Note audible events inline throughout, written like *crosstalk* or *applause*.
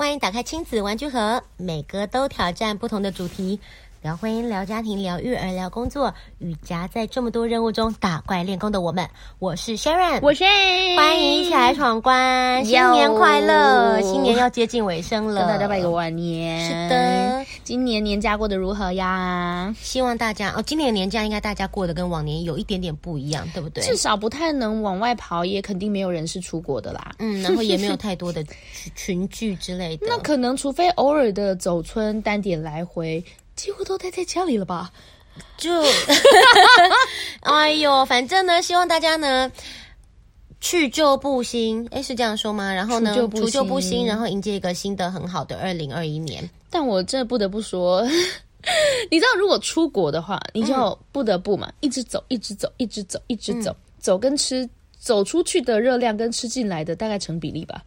欢迎打开亲子玩具盒，每个都挑战不同的主题。聊婚姻，聊家庭，聊育儿，聊工作，与夹在这么多任务中打怪练功的我们，我是 Sharon，我是欢迎一起来闯关，新年快乐！新年要接近尾声了，跟大家拜个晚年。是的，今年年假过得如何呀？希望大家哦，今年年假应该大家过得跟往年有一点点不一样，对不对？至少不太能往外跑，也肯定没有人是出国的啦。嗯，然后也没有太多的群聚之类的。*laughs* 那可能除非偶尔的走村单点来回。几乎都待在家里了吧？就，*laughs* 哎呦，反正呢，希望大家呢去旧布新，哎，是这样说吗？然后呢，除旧布新，然后迎接一个新的很好的二零二一年。但我这不得不说，*laughs* 你知道，如果出国的话，你就不得不嘛，嗯、一直走，一直走，一直走，一直走，嗯、走跟吃，走出去的热量跟吃进来的大概成比例吧。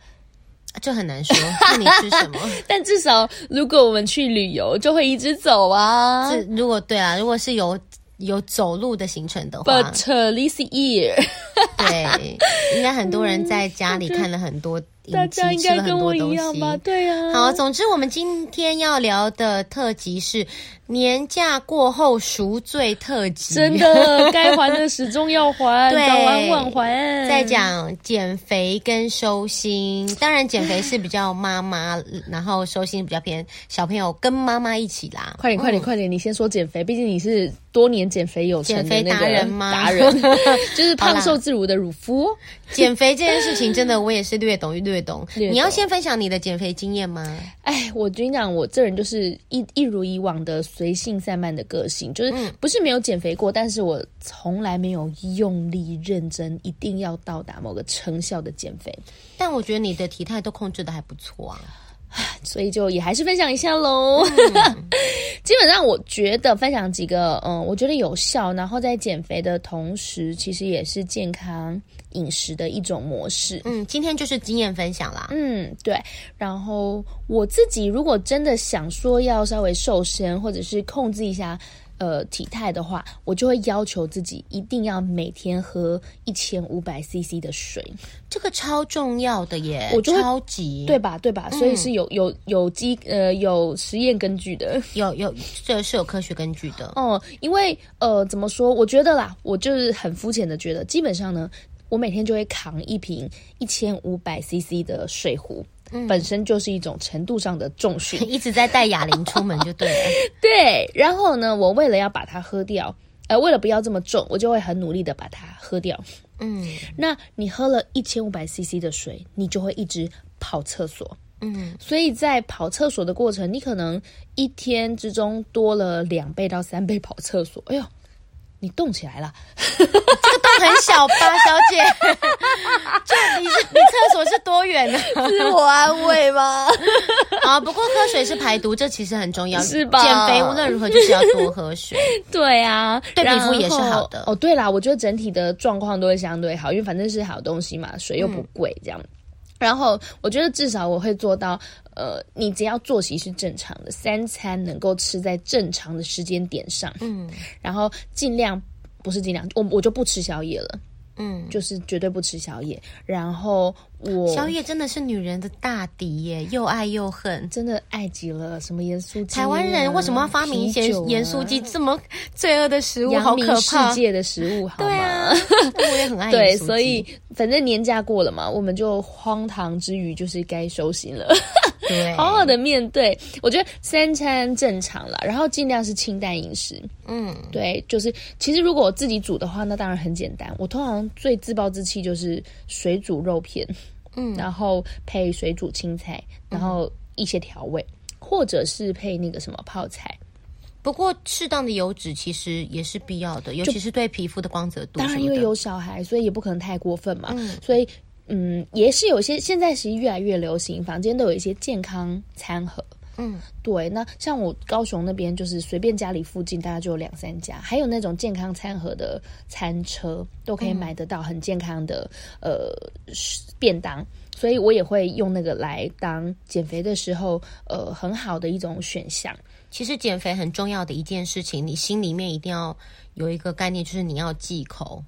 就很难说，*laughs* 看你吃什么。*laughs* 但至少，如果我们去旅游，就会一直走啊。是，如果对啊，如果是有有走路的行程的话。But this year，对，应该很多人在家里 *laughs* 看了很多。大家应该跟我一样吧？对呀、啊。好，总之我们今天要聊的特辑是年假过后赎罪特辑。真的，*laughs* 该还的始终要还，对，早晚晚还。在讲减肥跟收心，当然减肥是比较妈妈，*laughs* 然后收心比较偏小朋友跟妈妈一起啦。快点，快点，快点！你先说减肥，毕竟你是多年减肥有成的那个达人吗？达人 *laughs* 就是胖瘦自如的乳夫。减肥这件事情，真的我也是略懂略。略懂，你要先分享你的减肥经验吗？哎，我跟你讲，我这人就是一一如以往的随性散漫的个性，就是不是没有减肥过，但是我从来没有用力认真，一定要到达某个成效的减肥。但我觉得你的体态都控制的还不错啊，*sighs* 所以就也还是分享一下喽。嗯、*laughs* 基本上我觉得分享几个，嗯，我觉得有效，然后在减肥的同时，其实也是健康。饮食的一种模式，嗯，今天就是经验分享啦，嗯，对。然后我自己如果真的想说要稍微瘦身，或者是控制一下呃体态的话，我就会要求自己一定要每天喝一千五百 CC 的水，这个超重要的耶，我就超级对吧？对吧？所以是有有有机呃有实验根据的，有有这是有科学根据的哦。因为呃怎么说？我觉得啦，我就是很肤浅的觉得，基本上呢。我每天就会扛一瓶一千五百 CC 的水壶，嗯，本身就是一种程度上的重训，*laughs* 一直在带哑铃出门就对了。*laughs* 对，然后呢，我为了要把它喝掉，呃，为了不要这么重，我就会很努力的把它喝掉。嗯，那你喝了一千五百 CC 的水，你就会一直跑厕所。嗯，所以在跑厕所的过程，你可能一天之中多了两倍到三倍跑厕所。哎呦！你动起来了，这个洞很小吧，小姐？*laughs* 就你是你厕所是多远呢？自我安慰吗？*laughs* 啊，不过喝水是排毒，这其实很重要，是吧？减肥无论如何就是要多喝水。*laughs* 对啊，对皮肤也是好的。哦，对啦，我觉得整体的状况都会相对好，因为反正是好东西嘛，水又不贵，这样。嗯然后我觉得至少我会做到，呃，你只要作息是正常的，三餐能够吃在正常的时间点上，嗯，然后尽量不是尽量，我我就不吃宵夜了。嗯，就是绝对不吃宵夜。然后我宵夜真的是女人的大敌耶，又爱又恨，真的爱极了。什么盐酥鸡？台湾人为什么要发明咸盐酥鸡这么罪恶的食物？好可怕！世界的食物，好吗？对 *laughs* 啊，我也很爱。对，所以反正年假过了嘛，我们就荒唐之余就是该收心了。*laughs* 对，好好的面对。我觉得三餐正常了，然后尽量是清淡饮食。嗯，对，就是其实如果我自己煮的话，那当然很简单。我通常最自暴自弃就是水煮肉片，嗯，然后配水煮青菜，然后一些调味，嗯、或者是配那个什么泡菜。不过适当的油脂其实也是必要的，尤其是对皮肤的光泽度。当然，因为有小孩，所以也不可能太过分嘛。嗯，所以。嗯，也是有些，现在其实越来越流行，房间都有一些健康餐盒。嗯，对。那像我高雄那边，就是随便家里附近，大概就有两三家，还有那种健康餐盒的餐车，都可以买得到很健康的、嗯、呃便当。所以我也会用那个来当减肥的时候，呃，很好的一种选项。其实减肥很重要的一件事情，你心里面一定要有一个概念，就是你要忌口。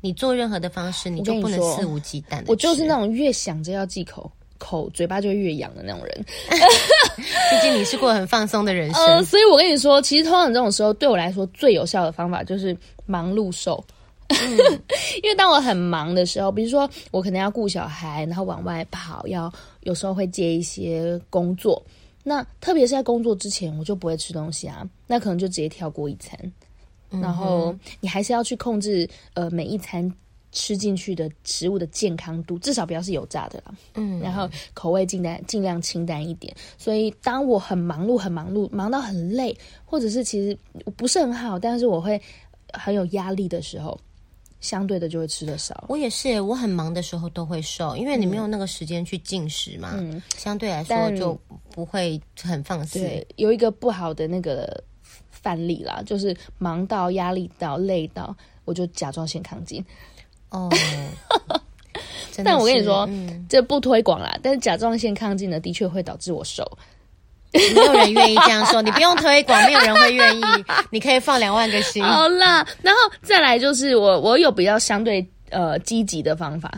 你做任何的方式，你就不能肆无忌惮的。我就是那种越想着要忌口，口嘴巴就越痒的那种人。*laughs* 毕竟你是过很放松的人生，呃，所以我跟你说，其实通常这种时候对我来说最有效的方法就是忙碌瘦。嗯、*laughs* 因为当我很忙的时候，比如说我可能要顾小孩，然后往外跑，要有时候会接一些工作。那特别是在工作之前，我就不会吃东西啊，那可能就直接跳过一餐。嗯、然后你还是要去控制呃每一餐吃进去的食物的健康度，至少不要是油炸的啦。嗯，然后口味尽量尽量清淡一点。所以当我很忙碌、很忙碌、忙到很累，或者是其实不是很好，但是我会很有压力的时候。相对的就会吃的少。我也是，我很忙的时候都会瘦，因为你没有那个时间去进食嘛。嗯，相对来说就不会很放肆。对，有一个不好的那个范例啦，就是忙到压力到累到，我就甲状腺亢进。哦，*laughs* 但我跟你说，嗯、这不推广啦。但是甲状腺亢进呢，的确会导致我瘦。没有人愿意这样说，你不用推广，没有人会愿意。*laughs* 你可以放两万个心。好啦，然后再来就是我，我有比较相对呃积极的方法，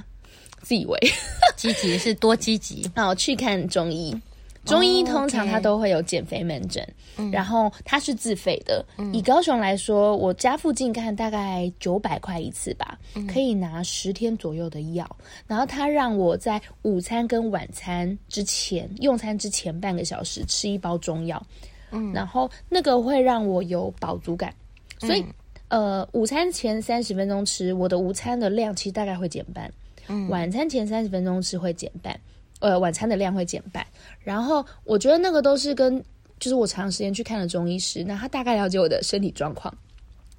自以为 *laughs* 积极是多积极。那我去看中医。中医通常它都会有减肥门诊，哦 okay、然后它是自费的。嗯、以高雄来说，我家附近看大概九百块一次吧，嗯、可以拿十天左右的药。然后他让我在午餐跟晚餐之前，用餐之前半个小时吃一包中药，嗯，然后那个会让我有饱足感。所以，嗯、呃，午餐前三十分钟吃，我的午餐的量其实大概会减半。嗯，晚餐前三十分钟吃会减半。呃，晚餐的量会减半，然后我觉得那个都是跟，就是我长时间去看了中医师，那他大概了解我的身体状况，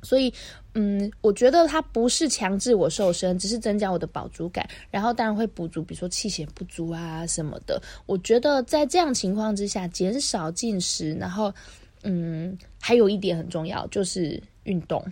所以，嗯，我觉得他不是强制我瘦身，只是增加我的饱足感，然后当然会补足，比如说气血不足啊什么的。我觉得在这样情况之下，减少进食，然后，嗯，还有一点很重要，就是运动。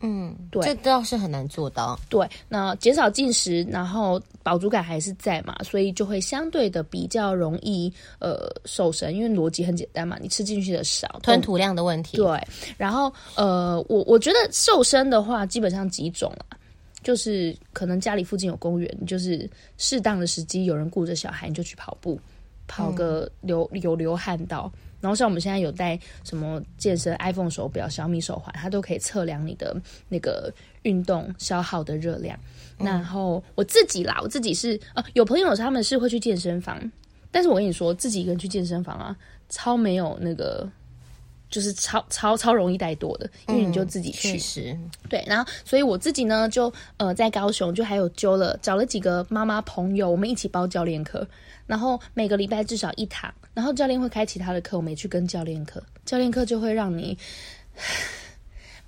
嗯，对，这倒是很难做到。对，那减少进食，然后饱足感还是在嘛，所以就会相对的比较容易呃瘦身，因为逻辑很简单嘛，你吃进去的少，吞吐量的问题。对，然后呃，我我觉得瘦身的话，基本上几种啊，就是可能家里附近有公园，就是适当的时机，有人顾着小孩，你就去跑步，跑个流、嗯、有流汗到。然后像我们现在有带什么健身 iPhone 手表、小米手环，它都可以测量你的那个运动消耗的热量。嗯、然后我自己啦，我自己是呃、啊，有朋友他们是会去健身房，但是我跟你说，自己一个人去健身房啊，超没有那个，就是超超超容易带多的，因为你就自己去。嗯、对，然后所以我自己呢，就呃在高雄就还有揪了找了几个妈妈朋友，我们一起包教练课。然后每个礼拜至少一堂，然后教练会开其他的课，我没去跟教练课。教练课就会让你。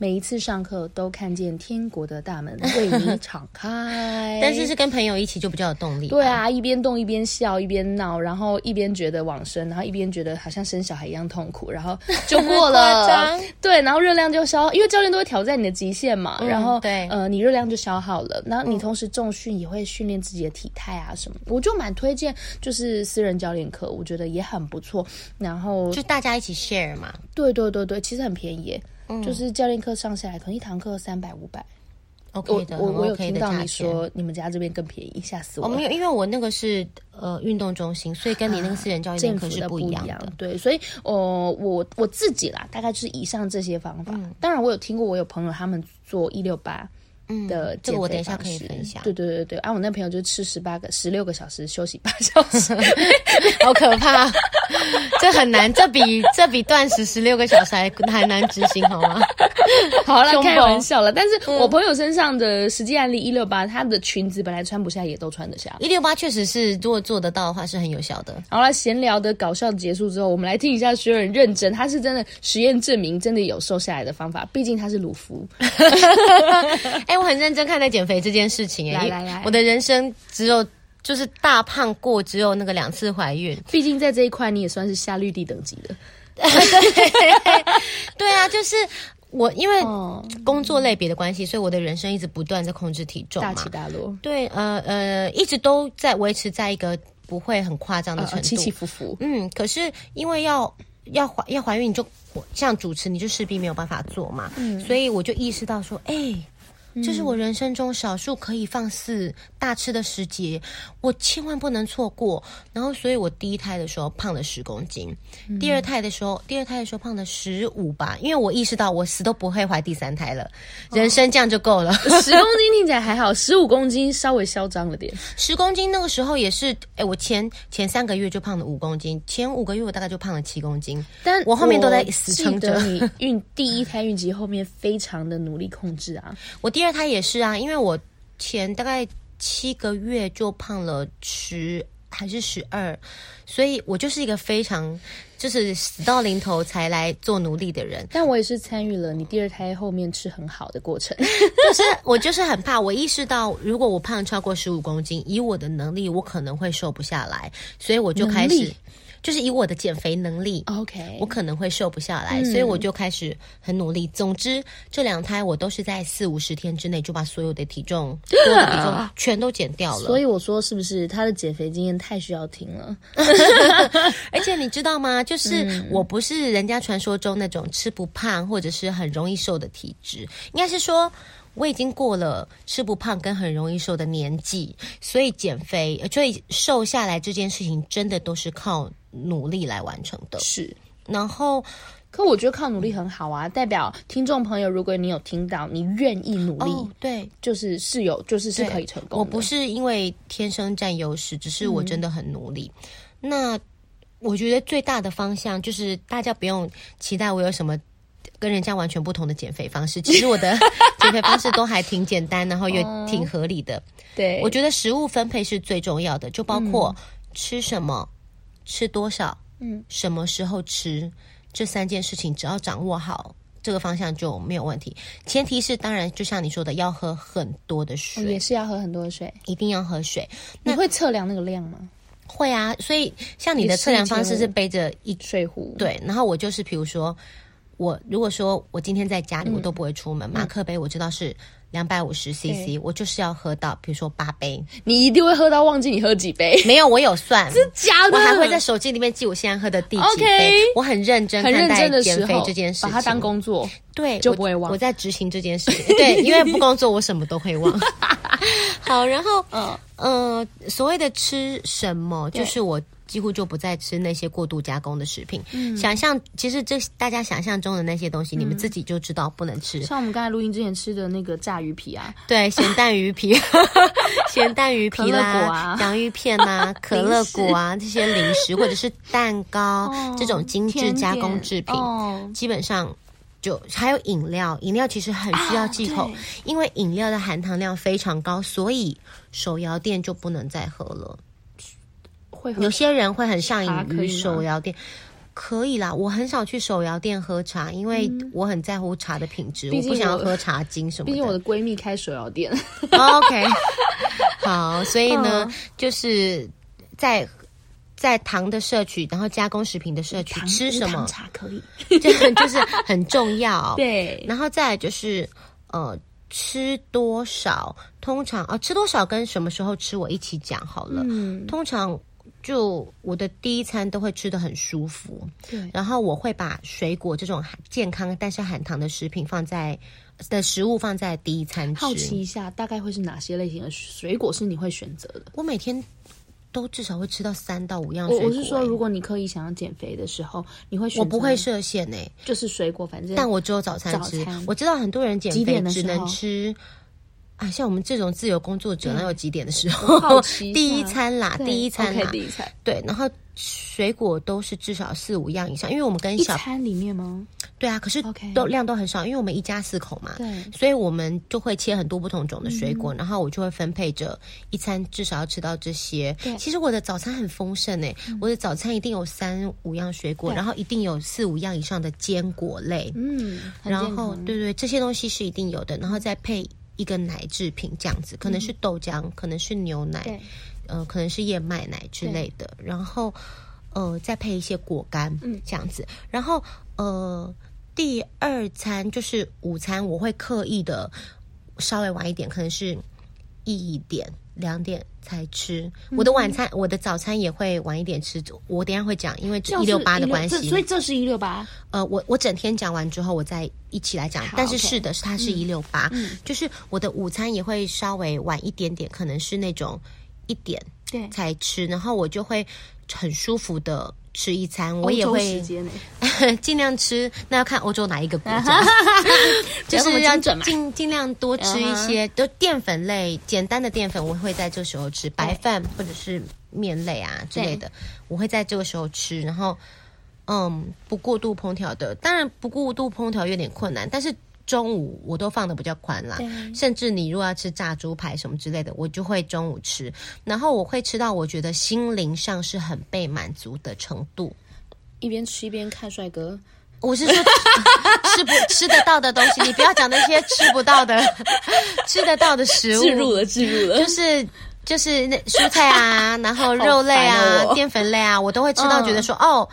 每一次上课都看见天国的大门 *laughs* 为你敞开，但是是跟朋友一起就比较有动力。对啊，一边动一边笑，一边闹，然后一边觉得往生，然后一边觉得好像生小孩一样痛苦，然后就过了。*laughs* 对，然后热量就消耗，因为教练都会挑战你的极限嘛。嗯、然后对，呃，你热量就消耗了。然后你同时重训也会训练自己的体态啊什么。我就蛮推荐，就是私人教练课，我觉得也很不错。然后就大家一起 share 嘛。对对对对，其实很便宜。就是教练课上下来，可能一堂课三百五百，OK 的，我我有听到你说你们家这边更便宜，吓死我了。没有，因为我那个是呃运动中心，所以跟你那个私人教练课是不一样的。的对，所以呃我我自己啦，大概就是以上这些方法。嗯、当然，我有听过，我有朋友他们做一六八。嗯，的这个我等一下可以分享。对对对对，啊，我那朋友就吃十八个、十六个小时，休息八小时，*laughs* 好可怕！*laughs* 这很难，这比这比断食十六个小时还还难执行，好吗？*laughs* 好了，开玩笑了。但是我朋友身上的实际案例一六八，她的裙子本来穿不下，也都穿得下。一六八确实是，如果做得到的话，是很有效的。好了，闲聊的搞笑结束之后，我们来听一下学人认真，他是真的实验证明，真的有瘦下来的方法。毕竟他是鲁夫。哎。我很认真看待减肥这件事情哎，来来来，我的人生只有就是大胖过，只有那个两次怀孕。毕竟在这一块你也算是下绿地等级的。*laughs* 对啊，就是我因为工作类别的关系，所以我的人生一直不断在控制体重，大起大落。对，呃呃，一直都在维持在一个不会很夸张的程度，起起伏伏。嗯，可是因为要要怀要怀孕，你就像主持，你就势必没有办法做嘛。嗯，所以我就意识到说，哎。这是我人生中少数可以放肆大吃的时节，我千万不能错过。然后，所以我第一胎的时候胖了十公斤，嗯、第二胎的时候，第二胎的时候胖了十五吧，因为我意识到我死都不会怀第三胎了，人生这样就够了。十、哦、公斤听起来还好，十五公斤稍微嚣张了点。十公斤那个时候也是，哎，我前前三个月就胖了五公斤，前五个月我大概就胖了七公斤，但我后面都在死撑着。你孕 *laughs* 第一胎孕期后面非常的努力控制啊，我第二胎也是啊，因为我前大概七个月就胖了十还是十二，所以我就是一个非常就是死到临头才来做奴隶的人。但我也是参与了你第二胎后面吃很好的过程，*laughs* 就是我就是很怕，我意识到如果我胖超过十五公斤，以我的能力，我可能会瘦不下来，所以我就开始。就是以我的减肥能力，OK，我可能会瘦不下来，嗯，所以我就开始很努力。总之，这两胎我都是在四五十天之内就把所有的体重、所有的体重全都减掉了。所以我说，是不是他的减肥经验太需要听了？*laughs* 而且你知道吗？就是我不是人家传说中那种吃不胖或者是很容易瘦的体质，应该是说。我已经过了吃不胖跟很容易瘦的年纪，所以减肥，所以瘦下来这件事情真的都是靠努力来完成的。是，然后，可我觉得靠努力很好啊，代表听众朋友，如果你有听到，你愿意努力，哦、对，就是是有，就是是可以成功。我不是因为天生占优势，只是我真的很努力。嗯、那我觉得最大的方向就是大家不用期待我有什么。跟人家完全不同的减肥方式，*laughs* 其实我的 *laughs* 减肥方式都还挺简单，然后也挺合理的。对，我觉得食物分配是最重要的，就包括吃什么、吃多少、嗯，什么时候吃这三件事情，只要掌握好这个方向就没有问题。前提是，当然就像你说的，要喝很多的水，也是要喝很多的水，一定要喝水。你会测量那个量吗？会啊，所以像你的测量方式是背着一水壶，对，然后我就是比如说。我如果说我今天在家里，我都不会出门。马克杯我知道是两百五十 CC，我就是要喝到，比如说八杯。你一定会喝到忘记你喝几杯？*laughs* 没有，我有算，是假的。我还会在手机里面记我现在喝的第几杯。我很认真看待减肥这件事情，把它当工作，对，就不会忘。我，我在执行这件事情，*laughs* 对，因为不工作我什么都会忘。*laughs* 好，然后，嗯呃，所谓的吃什么，就是我。几乎就不再吃那些过度加工的食品。嗯，想象其实这大家想象中的那些东西，嗯，你们自己就知道不能吃。像我们刚才录音之前吃的那个炸鱼皮啊，对，咸蛋鱼皮，*laughs* 咸蛋鱼皮啦，啊，洋芋片啊，*laughs* 可乐果啊，这些零食或者是蛋糕，哦，这种精致加工制品，哦，基本上就还有饮料，饮料其实很需要忌口，啊，因为饮料的含糖量非常高，所以手摇店就不能再喝了。有些人会很上瘾于手摇店，可以啦。我很少去手摇店喝茶，因为我很在乎茶的品质，我不想要喝茶精什么的。毕竟我的闺蜜开手摇店。*laughs* OK，好，所以呢，就是在在糖的摄取，然后加工食品的摄取，吃什么茶可以，*laughs* 就就是很重要。*laughs* 对，然后再来就是呃，吃多少，通常啊，吃多少跟什么时候吃，我一起讲好了。嗯，通常。就我的第一餐都会吃的很舒服，对，然后我会把水果这种健康但是含糖的食品放在的食物放在第一餐吃。好奇一下，大概会是哪些类型的水果是你会选择的？我每天都至少会吃到三到五样水果。我是说，如果你刻意想要减肥的时候，你会选择？我不会设限诶、欸，就是水果，反正但我只有早餐吃。我知道很多人减肥只能吃。啊，像我们这种自由工作者，哪有几点的时候？*laughs* 第一餐啦，第一餐啦，okay, 第一餐。对，然后水果都是至少四五样以上，因为我们跟小餐里面吗？对啊，可是都量都很少，因为我们一家四口嘛，对，所以我们就会切很多不同种的水果，嗯、然后我就会分配着一餐至少要吃到这些。对，其实我的早餐很丰盛诶、嗯，我的早餐一定有三五样水果，然后一定有四五样以上的坚果类，嗯，然后对对，这些东西是一定有的，然后再配。一个奶制品这样子，可能是豆浆，嗯、可能是牛奶，呃，可能是燕麦奶之类的。然后，呃，再配一些果干，嗯，这样子。然后，呃，第二餐就是午餐，我会刻意的稍微晚一点，可能是一点两点才吃。我的晚餐，嗯、我的早餐也会晚一点吃。我等一下会讲，因为一六八的关系，所以这是一六八。呃，我我整天讲完之后，我再一起来讲。但是是的，是它是一六八，就是我的午餐也会稍微晚一点点，可能是那种一点对才吃，然后我就会很舒服的。吃一餐，我也会 *laughs* 尽量吃。那要看欧洲哪一个国家，*laughs* 就是要尽尽量多吃一些，都淀粉类，简单的淀粉，我会在这时候吃白饭或者是面类啊之类的，我会在这个时候吃。然后，嗯，不过度烹调的，当然不过度烹调有点困难，但是。中午我都放的比较宽啦，甚至你如果要吃炸猪排什么之类的，我就会中午吃，然后我会吃到我觉得心灵上是很被满足的程度，一边吃一边看帅哥。我是说 *laughs* 吃不吃得到的东西，你不要讲那些吃不到的，*laughs* 吃得到的食物。置入了，置入了，就是就是那蔬菜啊，然后肉类啊，*laughs* 淀粉类啊，我都会吃到，觉得说、嗯、哦。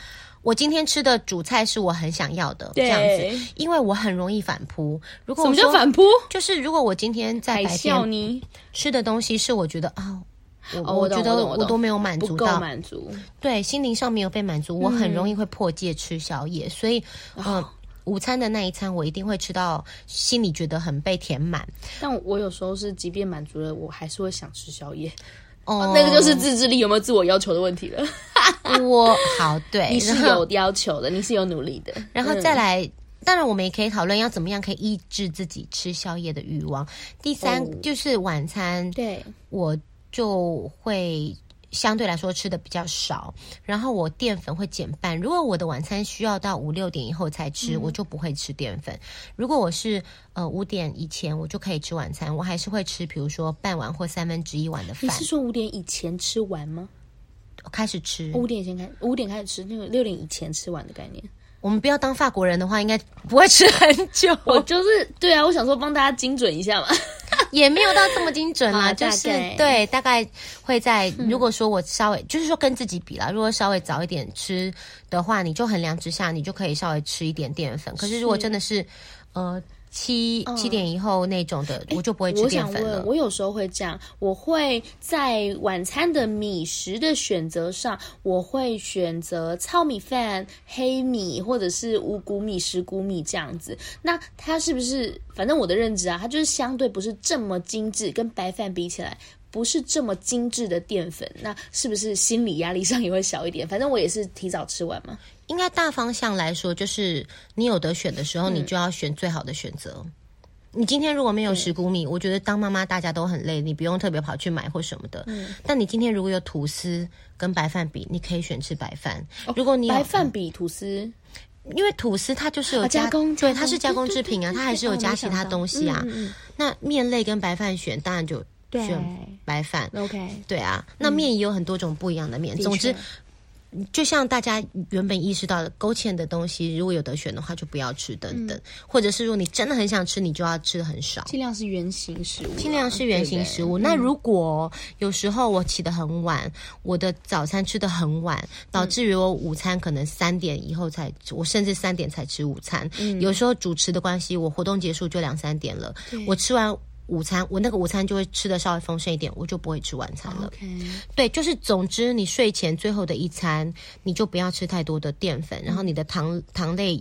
我今天吃的主菜是我很想要的这样子，因为我很容易反扑。如果什么叫反扑？就是如果我今天在白天吃的东西是我觉得啊，我我觉得我都没有满足到，满足对心灵上没有被满足，我很容易会破戒吃宵夜。所以，嗯，午餐的那一餐我一定会吃到心里觉得很被填满。但我有时候是即便满足了，我还是会想吃宵夜。哦，那个就是自制力有没有自我要求的问题了。*laughs* 我好，对，你是有要求的，你是有努力的，然后再来，嗯、当然我们也可以讨论要怎么样可以抑制自己吃宵夜的欲望。第三、哦、就是晚餐，对，我就会。相对来说吃的比较少，然后我淀粉会减半。如果我的晚餐需要到五六点以后才吃，嗯、我就不会吃淀粉。如果我是呃五点以前，我就可以吃晚餐，我还是会吃，比如说半碗或三分之一碗的饭。你是说五点以前吃完吗？开始吃，五点以前开，五点开始吃，那个六点以前吃完的概念。我们不要当法国人的话，应该不会吃很久。*laughs* 我就是对啊，我想说帮大家精准一下嘛。*laughs* 也没有到这么精准啦，就是对，大概会在如果说我稍微就是说跟自己比啦，如果稍微早一点吃的话，你就衡量之下，你就可以稍微吃一点淀粉。可是如果真的是呃。七七点以后那种的，嗯、我就不会吃淀粉了。我想问，我有时候会这样，我会在晚餐的米食的选择上，我会选择糙米饭、黑米或者是五谷米、十谷米这样子。那它是不是？反正我的认知啊，它就是相对不是这么精致，跟白饭比起来。不是这么精致的淀粉，那是不是心理压力上也会小一点？反正我也是提早吃完嘛。应该大方向来说，就是你有得选的时候，你就要选最好的选择。嗯、你今天如果没有十谷米，我觉得当妈妈大家都很累，你不用特别跑去买或什么的。嗯。但你今天如果有吐司跟白饭比，你可以选吃白饭。如果你白饭比吐司，因为吐司它就是有加、工，对，它是加工制品啊，它还是有加其他东西啊。嗯嗯、那面类跟白饭选，当然就。选白饭，OK，对啊，那面也有很多种不一样的面。嗯、总之，就像大家原本意识到的，勾芡的东西，如果有得选的话，就不要吃等等。嗯、或者是如果你真的很想吃，你就要吃的很少，尽量是原型食物，尽量是原型食物。对对，那如果有时候我起得很晚，我的早餐吃得很晚，导致于我午餐可能三点以后才，我甚至三点才吃午餐。嗯、有时候主持的关系，我活动结束就两三点了，我吃完。午餐，我那个午餐就会吃的稍微丰盛一点，我就不会吃晚餐了。对，就是总之，你睡前最后的一餐，你就不要吃太多的淀粉，嗯、然后你的糖糖类，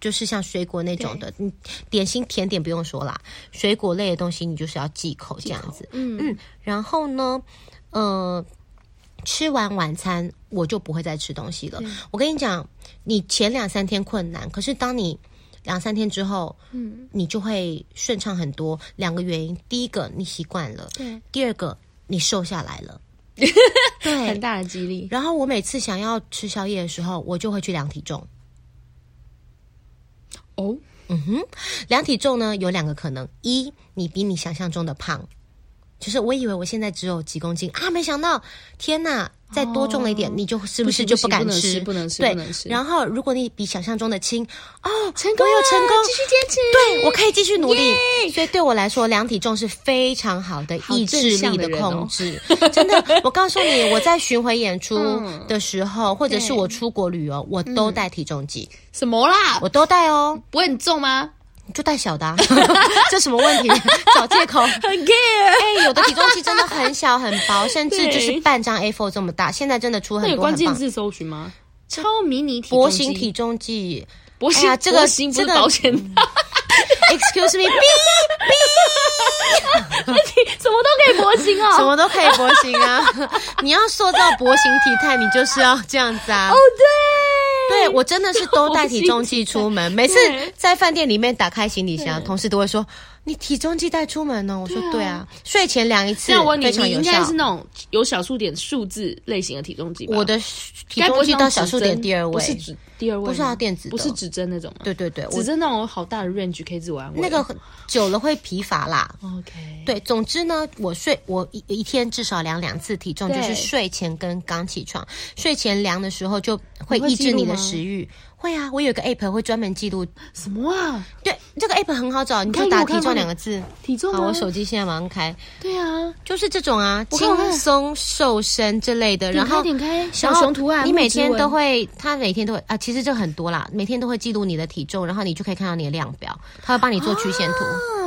就是像水果那种的，对点心甜点不用说啦，水果类的东西你就是要忌口这样子。嗯嗯，然后呢，呃，吃完晚餐我就不会再吃东西了。我跟你讲，你前两三天困难，可是当你。两三天之后，嗯，你就会顺畅很多。两个原因，第一个你习惯了，对；第二个你瘦下来了，*laughs* 对，很大的激励。然后我每次想要吃宵夜的时候，我就会去量体重。哦，嗯哼，量体重呢有两个可能：一，你比你想象中的胖，就是我以为我现在只有几公斤啊，没想到，天哪！再多重了一点，你就是不是就不敢吃？不能吃，对。然后，如果你比想象中的轻，哦，成功，我有成功，继续坚持，对，我可以继续努力。所以对我来说，量体重是非常好的意志力的控制。真的，我告诉你，我在巡回演出 *laughs* 的时候，或者是我出国旅游，我都带体重计。什么啦？我都带哦。不会很重吗？就带小的，啊，*laughs* 这什么问题？*laughs* 找借口？很 care。哎，有的体重计真的很小很薄，甚至就是半张 A4 这么大。现在真的出很多很。有关键字搜寻吗？超迷你体薄型体重计。薄型，这个型不是保险。Excuse me，*laughs* 哔哔，什么都可以薄型哦，什么都可以薄型啊！你要塑造薄型体态，你就是要这样子啊！哦，对，对我真的是都带体 *laughs* 重计出门，每次在饭店里面打开行李箱，同事都会说。你体重计带出门哦？我说对啊，睡前量一次，那我问你，非常有效。你应该是那种有小数点数字类型的体重计吧？我的体重计到小数点第二位，不是指第二位，不是要电子，不是指针那种吗？对对对，指针那种好大的 range 可以自我安慰。那个久了会疲乏啦。OK，对，总之呢，我睡我一一天至少量两次体重，就是睡前跟刚起床。睡前量的时候就会抑制你的食欲。会啊，我有个 app 会专门记录什么啊？对，这个 app 很好找，你就打体重两个字，体重。好，我手机现在马上开。对啊，就是这种啊，轻松瘦身之类的。然后点开小熊图案，你每天都会，它每天都会啊，其实就很多啦，每天都会记录你的体重，然后你就可以看到你的量表，它会帮你做曲线图。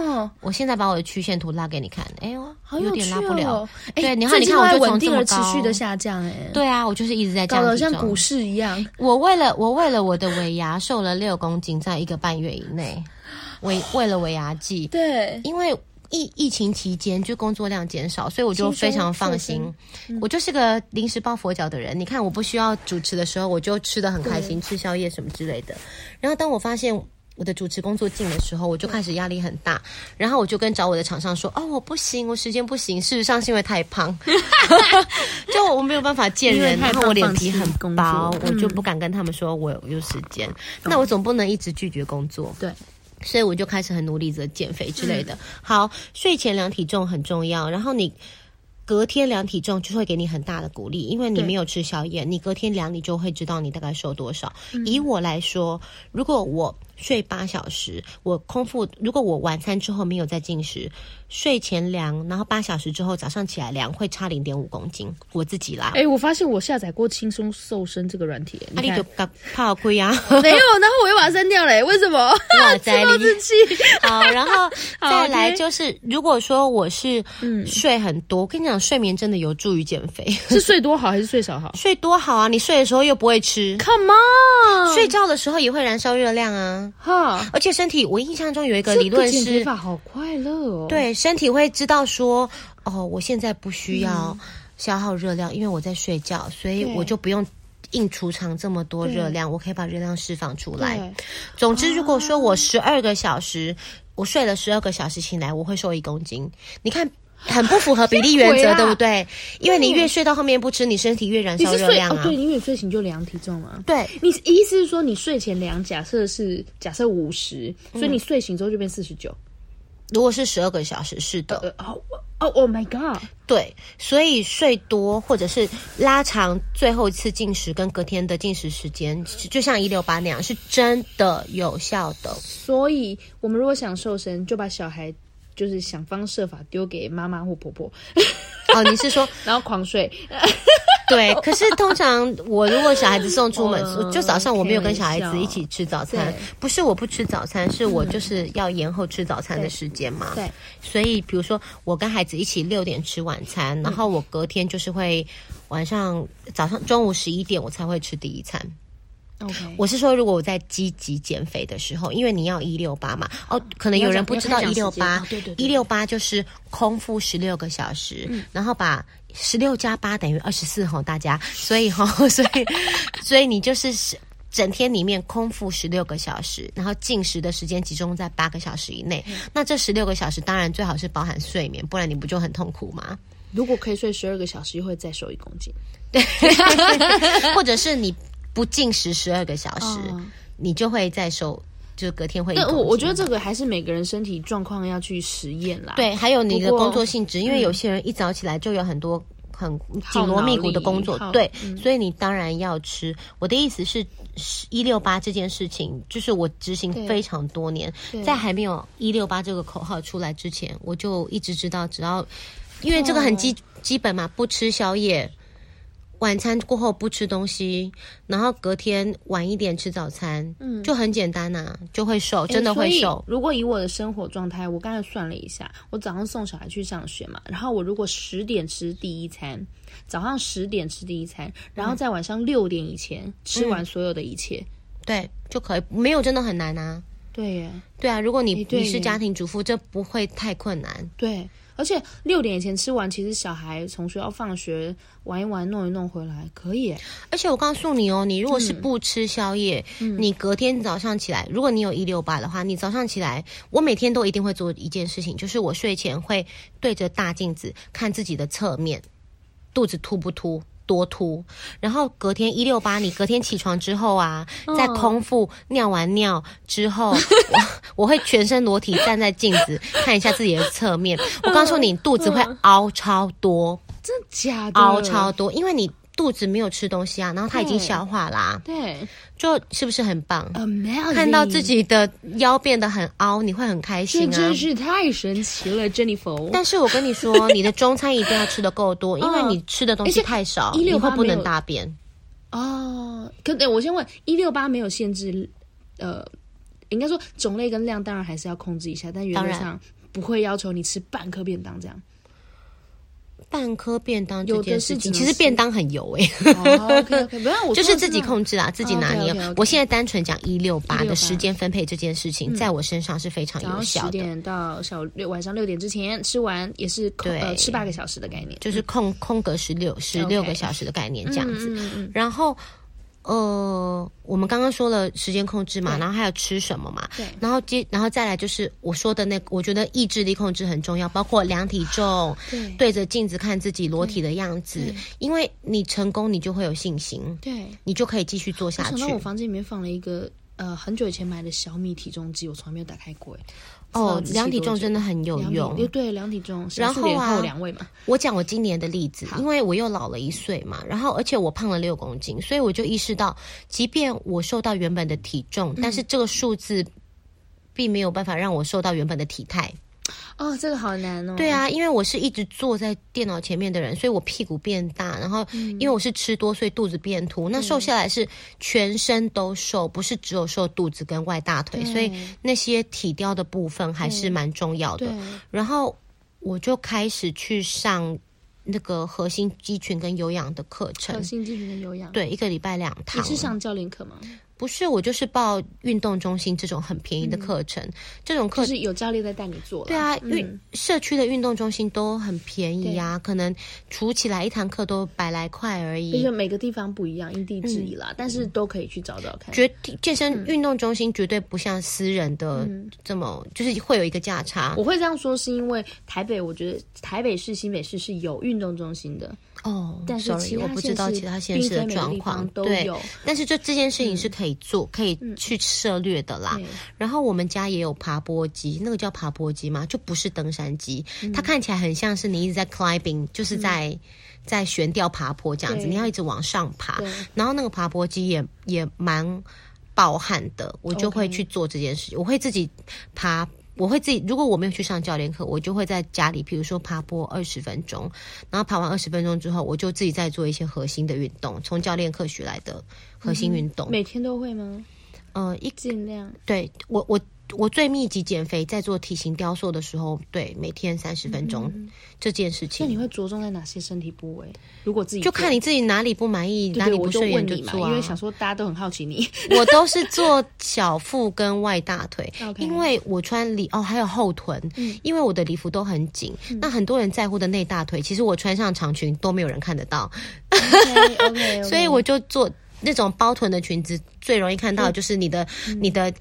我现在把我的曲线图拉给你看，哎呦，有点拉不了。对，你看，你看，我就从这么高，持续的下降，哎，对啊，我就是一直在降，搞得像股市一样。我为了我为了我的尾牙瘦了六公斤，在一个半月以内，*gasps* 为为了尾牙季，对，因为疫疫情期间就工作量减少，所以我就非常放心。我就是个临时抱佛脚的人，你看，我不需要主持的时候，我就吃的很开心，吃宵夜什么之类的。然后当我发现。我的主持工作进的时候，我就开始压力很大，然后我就跟找我的厂商说：“哦，我不行，我时间不行。事实上是因为太胖，*laughs* 就我没有办法见人，然后我脸皮很薄，我就不敢跟他们说我有时间。嗯、那我总不能一直拒绝工作，对，所以我就开始很努力的减肥之类的。嗯、好，睡前量体重很重要，然后你。”隔天量体重就会给你很大的鼓励，因为你没有吃宵夜，你隔天量你就会知道你大概瘦多少。嗯、以我来说，如果我睡八小时，我空腹，如果我晚餐之后没有再进食。睡前量，然后八小时之后早上起来量，会差零点五公斤。我自己啦。哎、欸，我发现我下载过轻松瘦身这个软体，那你就怕亏呀？*laughs* 没有，然后我又把它删掉了。为什么？哇塞，*laughs* 自暴自弃。*laughs* 好，然后再来就是，如果说我是嗯睡很多，我跟你讲，睡眠真的有助于减肥。是睡多好还是睡少好？睡多好啊！你睡的时候又不会吃，Come on，睡觉的时候也会燃烧热量啊。哈，而且身体，我印象中有一个理论是，好快乐哦。对。身体会知道说，哦，我现在不需要消耗热量，嗯、因为我在睡觉，所以我就不用硬储藏这么多热量，我可以把热量释放出来。总之，如果说我十二个小时，啊、我睡了十二个小时醒来，我会瘦一公斤。你看，很不符合比例原则，*laughs* 啊、对不对？因为你越睡到后面不吃，你身体越燃烧热量啊。哦、对，你越睡醒就量体重嘛。对，你意思是说，你睡前量，假设是假设五十，所以你睡醒之后就变四十九。如果是十二个小时，是的。哦哦，Oh my God！对，所以睡多或者是拉长最后一次进食跟隔天的进食时间，就像一六八那样，是真的有效的。所以，我们如果想瘦身，就把小孩就是想方设法丢给妈妈或婆婆。哦，你是说，*laughs* 然后狂睡？*laughs* 对，可是通常我如果小孩子送出门，就早上我没有跟小孩子一起吃早餐，不是我不吃早餐，是我就是要延后吃早餐的时间嘛。对，所以比如说我跟孩子一起六点吃晚餐，然后我隔天就是会晚上早上中午十一点我才会吃第一餐。我是说如果我在积极减肥的时候，因为你要一六八嘛，哦，可能有人不知道一六八，对对，一六八就是空腹十六个小时，然后把。十六加八等于二十四吼，大家，所以吼，*laughs* 所以，所以你就是整天里面空腹十六个小时，然后进食的时间集中在八个小时以内。嗯、那这十六个小时当然最好是包含睡眠，不然你不就很痛苦吗？如果可以睡十二个小时，又会再瘦一公斤。对，*laughs* 或者是你不进食十二个小时，哦、你就会再瘦。就隔天会，但我我觉得这个还是每个人身体状况要去实验啦。对，还有你的工作性质，因为有些人一早起来就有很多很紧锣密鼓的工作，对，所以你当然要吃。我的意思是，一六八这件事情，就是我执行非常多年，在还没有一六八这个口号出来之前，我就一直知道，只要因为这个很基基本嘛，不吃宵夜。晚餐过后不吃东西，然后隔天晚一点吃早餐，嗯，就很简单呐、啊，就会瘦，真的会瘦。如果以我的生活状态，我刚才算了一下，我早上送小孩去上学嘛，然后我如果十点吃第一餐，早上十点吃第一餐，然后在晚上六点以前吃完所有的一切，嗯、对，就可以，没有真的很难啊。对耶，对啊，如果你你是家庭主妇，这不会太困难。对。而且六点以前吃完，其实小孩从学校放学玩一玩、弄一弄回来可以。而且我告诉你哦，你如果是不吃宵夜，嗯、你隔天早上起来，如果你有一六八的话，你早上起来，我每天都一定会做一件事情，就是我睡前会对着大镜子看自己的侧面，肚子凸不凸。多凸，然后隔天一六八，你隔天起床之后啊，在空腹尿完尿之后，*laughs* 我我会全身裸体站在镜子看一下自己的侧面。我告诉你，肚子会凹超多，真的假的？凹超多，因为你。肚子没有吃东西啊，然后他已经消化啦、啊，对，就是不是很棒？Amazing. 看到自己的腰变得很凹，你会很开心啊！真是太神奇了，Jennifer。但是我跟你说，你的中餐一定要吃的够多，*laughs* 因为你吃的东西太少，你会不能大便。哦，可对，我先问，一六八没有限制，呃，应该说种类跟量当然还是要控制一下，但原则上不会要求你吃半颗便当这样。半颗便当这件事情，其实便当很油哎、欸。OK OK，不要我 *laughs* 就是自己控制啊，自己拿捏。Oh, okay, okay. 我现在单纯讲一六八的时间分配这件事情，在我身上是非常有效的。十点到小六晚上六点之前吃完，也是吃八个小时的概念，就是空空格十六十六个小时的概念这样子。Okay. 嗯嗯、然后。呃，我们刚刚说了时间控制嘛，然后还有吃什么嘛，对，然后接，然后再来就是我说的那个，我觉得意志力控制很重要，包括量体重，对，对着镜子看自己裸体的样子，因为你成功，你就会有信心，对，你就可以继续做下去。那我房间里面放了一个呃很久以前买的小米体重机，我从来没有打开过，哦，量体重真的很有用，对，量体重。然后啊，两位嘛，我讲我今年的例子，因为我又老了一岁嘛，然后而且我胖了六公斤，所以我就意识到，即便我瘦到原本的体重，但是这个数字并没有办法让我瘦到原本的体态。哦，这个好难哦。对啊，因为我是一直坐在电脑前面的人，所以我屁股变大，然后因为我是吃多，所以肚子变凸。嗯、那瘦下来是全身都瘦，不是只有瘦肚子跟外大腿，所以那些体雕的部分还是蛮重要的。然后我就开始去上那个核心肌群跟有氧的课程。核心肌群跟有氧，对，一个礼拜两堂。你是上教练课吗？不是，我就是报运动中心这种很便宜的课程，嗯、这种课就是有教练在带你做。对啊，运、嗯、社区的运动中心都很便宜啊，可能除起来一堂课都百来块而已。因为每个地方不一样，因地制宜啦，嗯、但是都可以去找找看。绝健身运动中心绝对不像私人的这么，嗯、就是会有一个价差。我会这样说，是因为台北，我觉得台北市、新北市是有运动中心的。哦，但是我不知道其他县市的状况，对，但是就这件事情是可以做，可以去涉略的啦。然后我们家也有爬坡机，那个叫爬坡机吗？就不是登山机，它看起来很像是你一直在 climbing，就是在在悬吊爬坡这样子，你要一直往上爬。然后那个爬坡机也也蛮爆汗的，我就会去做这件事情，我会自己爬。我会自己，如果我没有去上教练课，我就会在家里，比如说爬坡二十分钟，然后爬完二十分钟之后，我就自己再做一些核心的运动，从教练课学来的核心运动。嗯、每天都会吗？呃，一尽量。对我我。我最密集减肥，在做体型雕塑的时候，对，每天三十分钟这件事情。那你会着重在哪些身体部位？如果自己就看你自己哪里不满意，哪里不顺眼就做啊。因为想说大家都很好奇你，我都是 *laughs* 做小腹跟外大腿，*laughs* 因为我穿礼哦，还有后臀，因为我的礼服都很紧。那很多人在乎的内大腿，其实我穿上长裙都没有人看得到。*laughs* OK，所以我就做那种包臀的裙子，最容易看到就是你的你的。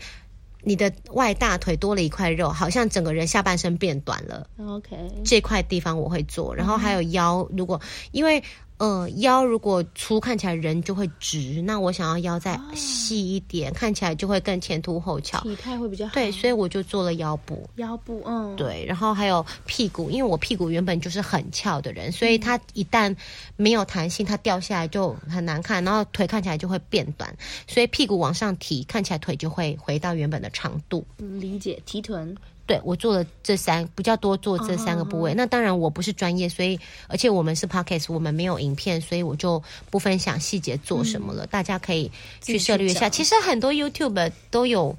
你的外大腿多了一块肉，好像整个人下半身变短了。OK，这块地方我会做，然后还有腰，如果因为。呃，腰如果粗，看起来人就会直。那我想要腰再细一点，啊、看起来就会更前凸后翘，体态会比较好。对，所以我就做了腰部。腰部，嗯，对。然后还有屁股，因为我屁股原本就是很翘的人，所以它一旦没有弹性，它掉下来就很难看。然后腿看起来就会变短，所以屁股往上提，看起来腿就会回到原本的长度。理解，提臀。对，我做了这三比较多做这三个部位。Uh -huh. 那当然我不是专业，所以而且我们是 podcast，我们没有影片，所以我就不分享细节做什么了。嗯、大家可以去涉猎一下。其实很多 YouTube 都有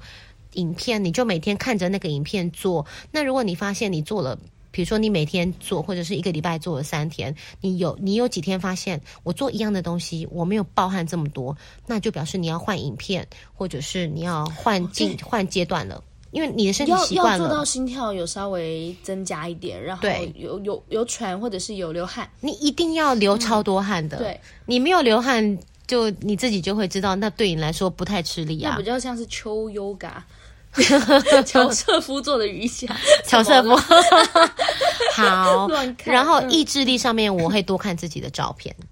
影片，你就每天看着那个影片做。那如果你发现你做了，比如说你每天做，或者是一个礼拜做了三天，你有你有几天发现我做一样的东西，我没有暴汗这么多，那就表示你要换影片，或者是你要换进换阶段了。因为你的身体习惯了，要要做到心跳有稍微增加一点，然后有有有喘或者是有流汗，你一定要流超多汗的。嗯、对，你没有流汗，就你自己就会知道，那对你来说不太吃力啊。那比较像是秋 yoga，*laughs* 乔瑟夫做的瑜伽，*laughs* 乔瑟夫。好，*laughs* 然后意志力上面，我会多看自己的照片，嗯、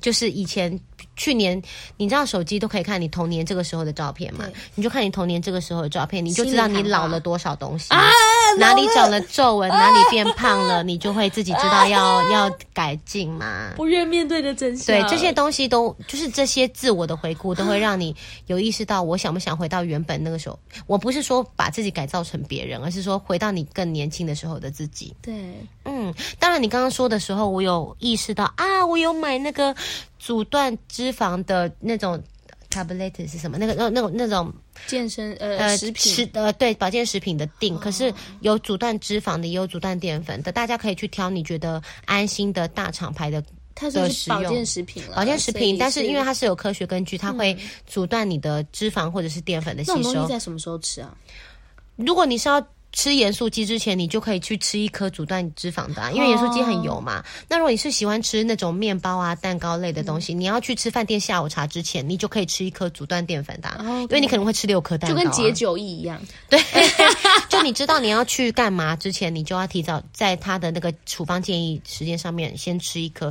就是以前。去年你知道手机都可以看你童年这个时候的照片吗？你就看你童年这个时候的照片，你就知道你老了多少东西，啊、哪里长了皱纹、啊，哪里变胖了，你就会自己知道要、啊、要改进嘛。不愿面对的真相。对，这些东西都就是这些自我的回顾，都会让你有意识到，我想不想回到原本那个时候？我不是说把自己改造成别人，而是说回到你更年轻的时候的自己。对，嗯，当然你刚刚说的时候，我有意识到啊，我有买那个。阻断脂肪的那种 tablet 是什么？那个、那、那种、那种健身呃食品吃呃对保健食品的定，可是有阻断脂肪的，也有阻断淀粉的，大家可以去挑你觉得安心的大厂牌的。它是保健食品了，保健食品，但是因为它是有科学根据，它会阻断你的脂肪或者是淀粉的吸收。那种东西在什么时候吃啊？如果你是要。吃盐酥鸡之前，你就可以去吃一颗阻断脂肪的，啊，因为盐酥鸡很油嘛。Oh. 那如果你是喜欢吃那种面包啊、蛋糕类的东西，嗯、你要去吃饭店下午茶之前，你就可以吃一颗阻断淀粉的，啊，oh, 因为你可能会吃六颗蛋糕，啊，就跟解酒意一样。*laughs* 对，*laughs* 就你知道你要去干嘛之前，你就要提早在他的那个处方建议时间上面先吃一颗。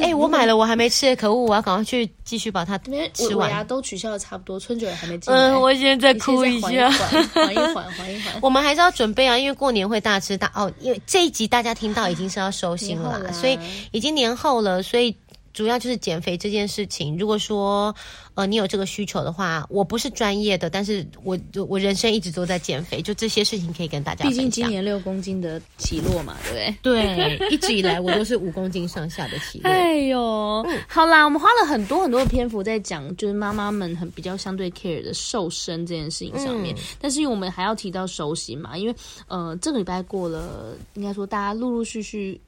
哎、欸，我买了，我还没吃，可恶！我要赶快去继续把它吃完。牙都取消的差不多，春酒也还没进来。嗯，我现在在哭一下，缓一缓，缓一缓，缓一缓。我们还是要准备啊，因为过年会大吃大哦。因为这一集大家听到已经是要收心了，啦，所以已经年后了，所以。主要就是减肥这件事情。如果说，呃，你有这个需求的话，我不是专业的，但是我我人生一直都在减肥，就这些事情可以跟大家。毕竟今年六公斤的起落嘛，对不对？对，一直以来我都是五公斤上下的起落。哎呦、嗯，好啦，我们花了很多很多的篇幅在讲，就是妈妈们很比较相对 care 的瘦身这件事情上面。嗯、但是因为我们还要提到熟悉嘛，因为呃，这个礼拜过了，应该说大家陆陆续续。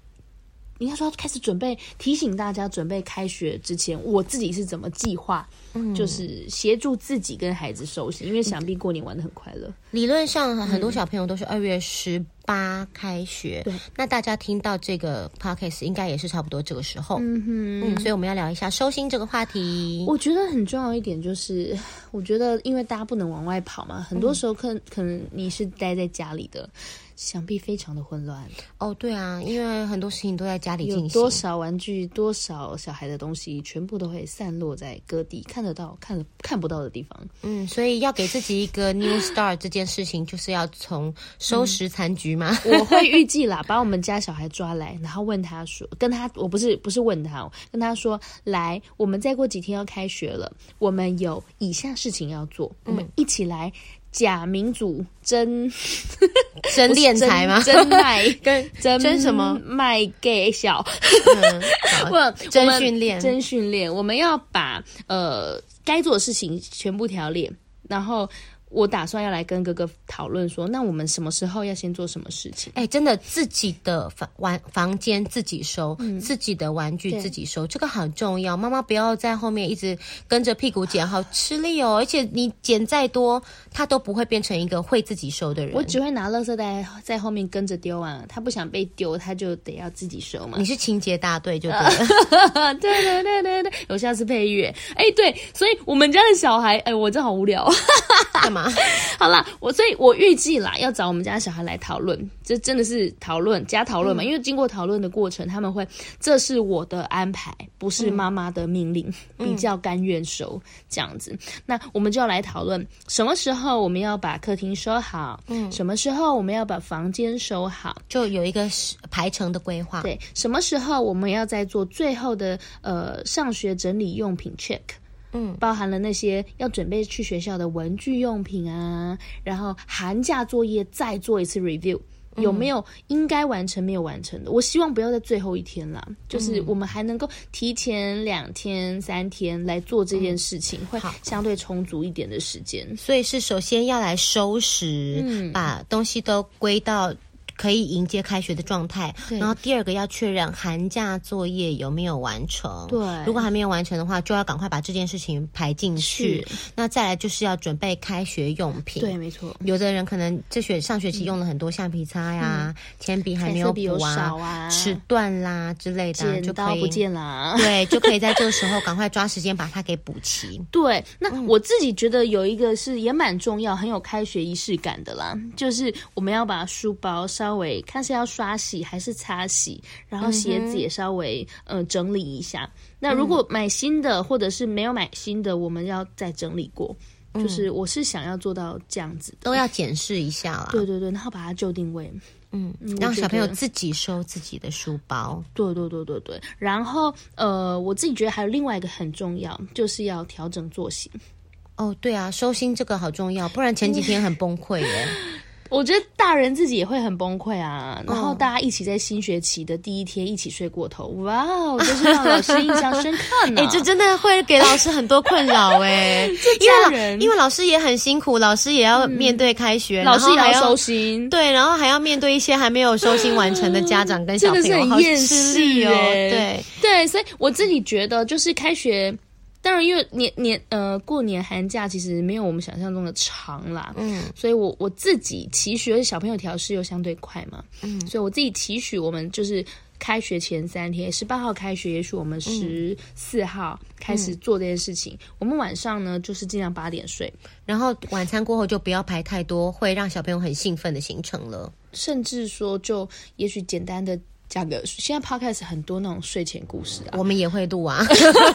应该说开始准备，提醒大家准备开学之前，我自己是怎么计划，嗯，就是协助自己跟孩子收心，因为想必过年玩的很快乐。理论上，很多小朋友都是二月十八开学，那大家听到这个 podcast 应该也是差不多这个时候，嗯哼，嗯，所以我们要聊一下收心这个话题。我觉得很重要一点就是，*sighs* 我觉得因为大家不能往外跑嘛，很多时候可可能你是待在家里的。想必非常的混乱哦，对啊，因为很多事情都在家里进行，多少玩具，多少小孩的东西，全部都会散落在各地，看得到、看了看不到的地方。嗯，所以要给自己一个 new start，这件事情就是要从收拾残局嘛。嗯、*laughs* 我会预计啦，把我们家小孩抓来，然后问他说，跟他，我不是不是问他，跟他说，来，我们再过几天要开学了，我们有以下事情要做，我们一起来。假民主真真敛财吗？真卖 *laughs* 跟真真什么卖 gay 小？不、嗯，真 *laughs* 训练，真训练。我们要把呃该做的事情全部条列，然后。我打算要来跟哥哥讨论说，那我们什么时候要先做什么事情？哎、欸，真的，自己的房玩房间自己收、嗯，自己的玩具自己收，这个很重要。妈妈不要在后面一直跟着屁股捡，好吃力哦。*laughs* 而且你捡再多，他都不会变成一个会自己收的人。我只会拿垃圾袋在后面跟着丢啊。他不想被丢，他就得要自己收嘛。你是清洁大队就对了。对对对对对，有下次配乐。哎、欸，对，所以我们家的小孩，哎、欸，我真好无聊，*laughs* 干嘛？*laughs* 好啦，我所以，我预计啦，要找我们家小孩来讨论，这真的是讨论加讨论嘛、嗯？因为经过讨论的过程，他们会，这是我的安排，不是妈妈的命令，嗯、比较甘愿收这样子。那我们就要来讨论，什么时候我们要把客厅收好？嗯，什么时候我们要把房间收好？就有一个排程的规划。对，什么时候我们要再做最后的呃上学整理用品 check？嗯，包含了那些要准备去学校的文具用品啊，然后寒假作业再做一次 review。有没有应该完成没有完成的？我希望不要在最后一天啦，就是我们还能够提前两天、三天来做这件事情，会相对充足一点的时间。所以是首先要来收拾，嗯，把东西都归到。可以迎接开学的状态，然后第二个要确认寒假作业有没有完成。对，如果还没有完成的话，就要赶快把这件事情排进去。那再来就是要准备开学用品。对，没错。有的人可能这学上学期用了很多橡皮擦呀、铅笔还没有补啊，尺断啦之类的，剪刀不见了。*laughs* 对，就可以在这个时候赶快抓时间把它给补齐。对，那我自己觉得有一个是也蛮重要、很有开学仪式感的啦，就是我们要把书包上。稍微看是要刷洗还是擦洗，然后鞋子也稍微嗯、呃、整理一下。那如果买新的或者是没有买新的，我们要再整理过。就是我是想要做到这样子，都要检视一下啦。对对对，然后把它就定位，嗯，让小朋友自己收自己的书包。对对对对对。然后呃，我自己觉得还有另外一个很重要，就是要调整作息。哦，对啊，收心这个好重要，不然前几天很崩溃耶。*laughs* *laughs* 我觉得大人自己也会很崩溃啊，然后大家一起在新学期的第一天一起睡过头，哇哦，就是让老师印象深刻呢。*laughs* 哎、欸，这真的会给老师很多困扰 *laughs* 哎，因为因为老师也很辛苦，老师也要面对开学，嗯、老师也要收心，对，然后还要面对一些还没有收心完成的家长跟小朋友，真的是很厌世哦。对对，所以我自己觉得就是开学。当然，因为年年呃过年寒假其实没有我们想象中的长啦，嗯，所以我我自己期许，而且小朋友调试又相对快嘛，嗯，所以我自己期许我们就是开学前三天，十八号开学，也许我们十四号开始做这件事情。嗯，我们晚上呢就是尽量八点睡，然后晚餐过后就不要排太多会让小朋友很兴奋的行程了，甚至说就也许简单的。价格现在 podcast 很多那种睡前故事啊，我们也会录啊，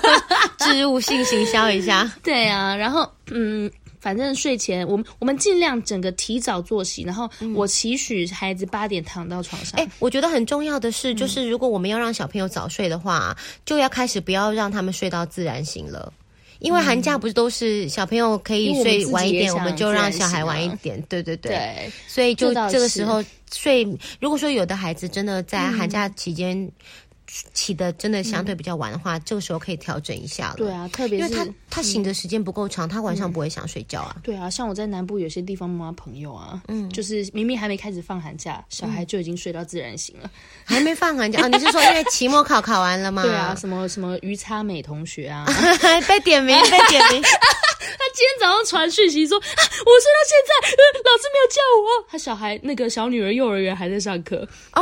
*laughs* 植入性行销一下。对啊，然后嗯，反正睡前我们我们尽量整个提早作息，然后我期许孩子八点躺到床上。哎、欸，我觉得很重要的是，就是如果我们要让小朋友早睡的话，嗯、就要开始不要让他们睡到自然醒了。因为寒假不是都是小朋友可以睡晚一点，我们，就让小孩晚一点。对对对，对，所以就这个时候睡。如果说有的孩子真的在寒假期间，嗯起的真的相对比较晚的话，嗯、这个时候可以调整一下了。对啊，特别是因为他他醒的时间不够长，嗯，他晚上不会想睡觉啊。对啊，像我在南部有些地方妈妈朋友啊，嗯，就是明明还没开始放寒假，小孩就已经睡到自然醒了，嗯、还没放寒假啊？你是说因为期末考考完了吗？*laughs* 对啊，什么什么于差美同学啊，*laughs* 被点名被点名。*laughs* 他今天早上传讯息说啊，我睡到现在，呃，老师没有叫我。他小孩那个小女儿幼儿园还在上课哦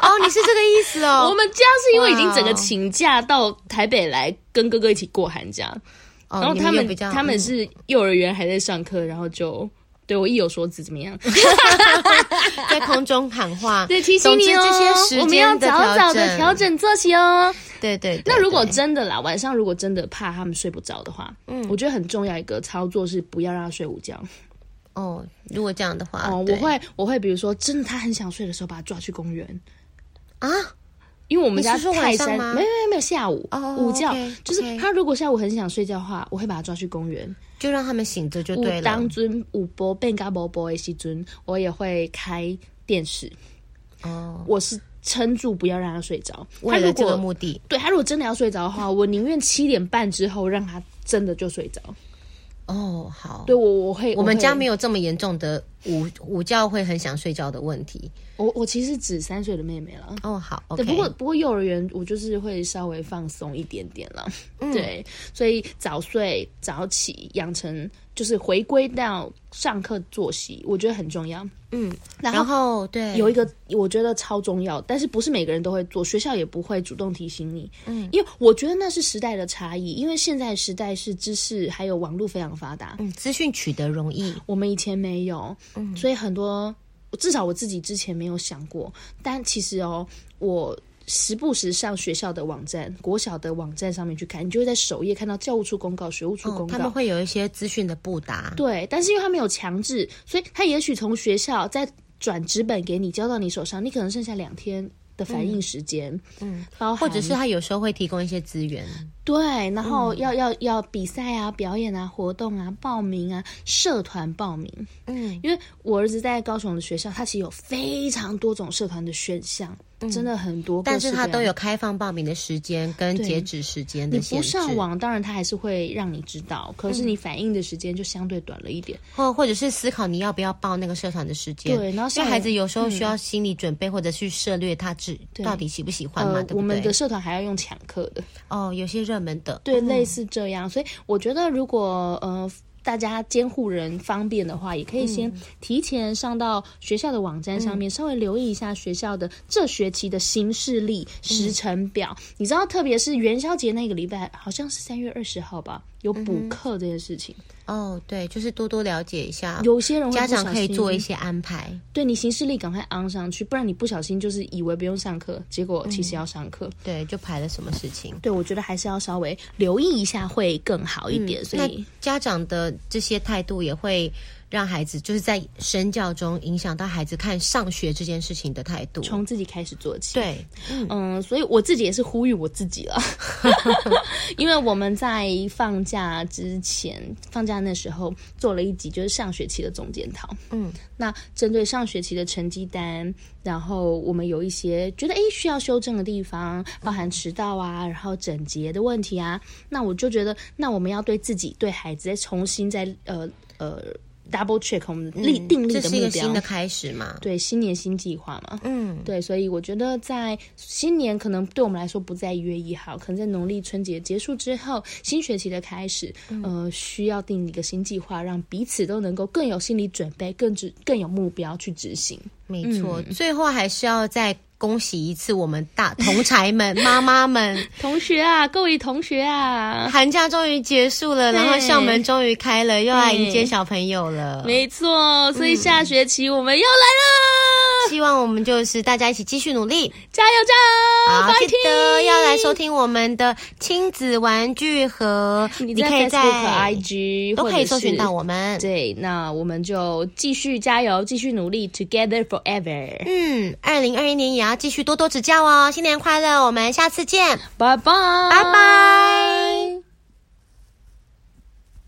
哦，你是这个意思哦。我们家是因为已经整个请假到台北来跟哥哥一起过寒假，哦、然后他们他们是幼儿园还在上课，然后就。对，我意有所指，怎么样？*laughs* 在空中喊话，*laughs* 对，提醒你哦，这些时我们要早早的调整作息哦。对对，对，那如果真的啦，晚上如果真的怕他们睡不着的话，嗯，我觉得很重要一个操作是不要让他睡午觉。哦，如果这样的话，哦，我会我会比如说，真的他很想睡的时候，把他抓去公园啊。因为我们家泰山，没有没有没有下午，oh, 午觉 okay, 就是他如果下午很想睡觉的话，我会把他抓去公园，就让他们醒着就对了。当尊午波变嘎波波的西尊，我也会开电视。哦、oh.，我是撑住不要让他睡着，为了这个目的。对，他如果真的要睡着的话，我宁愿七点半之后让他真的就睡着。哦，好，对我我会，我们家没有这么严重的午午觉会很想睡觉的问题。我我其实指三岁的妹妹了。哦，好，okay、对，不过不过幼儿园我就是会稍微放松一点点了。*laughs* 嗯，对，所以早睡早起，养成就是回归到上课作息，我觉得很重要。嗯，然后，对，有一个我觉得超重要，但是不是每个人都会做，学校也不会主动提醒你。嗯，因为我觉得那是时代的差异，因为现在时代是知识还有网络非常发达，嗯，资讯取得容易，我们以前没有，嗯，所以很多至少我自己之前没有想过，但其实哦，我时不时上学校的网站、国小的网站上面去看，你就会在首页看到教务处公告、学务处公告，哦，他们会有一些资讯的布达，对，但是因为他没有强制，所以他也许从学校再转纸本给你交到你手上，你可能剩下两天的反应时间，嗯，包或者是他有时候会提供一些资源，对，然后要、嗯、要要比赛啊、表演啊、活动啊、报名啊、社团报名，嗯，因为我儿子在高雄的学校，他其实有非常多种社团的选项。真的很多，但是他都有开放报名的时间跟截止时间的限制。你不上网，当然他还是会让你知道，可是你反应的时间就相对短了一点，或、嗯、或者是思考你要不要报那个社团的时间。对，然后小孩子有时候需要心理准备，或者去涉猎他只到底喜不喜欢嘛。对，我们的社团还要用抢课的哦，有些热门的，对，类似这样。所以我觉得，如果呃。大家监护人方便的话，也可以先提前上到学校的网站上面，嗯、稍微留意一下学校的这学期的新势力时程表。嗯、你知道，特别是元宵节那个礼拜，好像是三月二十号吧。有补课这件事情哦，对，就是多多了解一下。有些人家长可以做一些安排，对你行事历赶快昂上去，不然你不小心就是以为不用上课，结果其实要上课，嗯，对，就排了什么事情。对，我觉得还是要稍微留意一下会更好一点。嗯，所以家长的这些态度也会。让孩子就是在身教中影响到孩子看上学这件事情的态度，从自己开始做起。对，嗯，嗯，所以我自己也是呼吁我自己了，*laughs* 因为我们在放假之前，放假那时候做了一集，就是上学期的总检讨。嗯，那针对上学期的成绩单，然后我们有一些觉得诶需要修正的地方，包含迟到啊，然后整洁的问题啊，那我就觉得，那我们要对自己、对孩子再重新再呃呃。呃 Double check 我们立定立的目标，这是一个新的开始嘛？对，新年新计划嘛。嗯，对，所以我觉得在新年可能对我们来说不在一月一号，可能在农历春节结束之后，新学期的开始，嗯、呃，需要定一个新计划，让彼此都能够更有心理准备，更执更有目标去执行。没错，嗯、最后还是要再。恭喜一次我们大 *laughs* 同才们、妈妈们、*laughs* 同学啊，各位同学啊，寒假终于结束了，然后校门终于开了，又来迎接小朋友了。没错，所以下学期我们又来了。希望我们就是大家一起继续努力，加油加油！好，记得要来收听我们的亲子玩具盒，你可以在 IG 都可以搜寻到我们。对，那我们就继续加油，继续努力，Together Forever。嗯，二零二一年也要继续多多指教哦！新年快乐，我们下次见，拜拜，拜拜。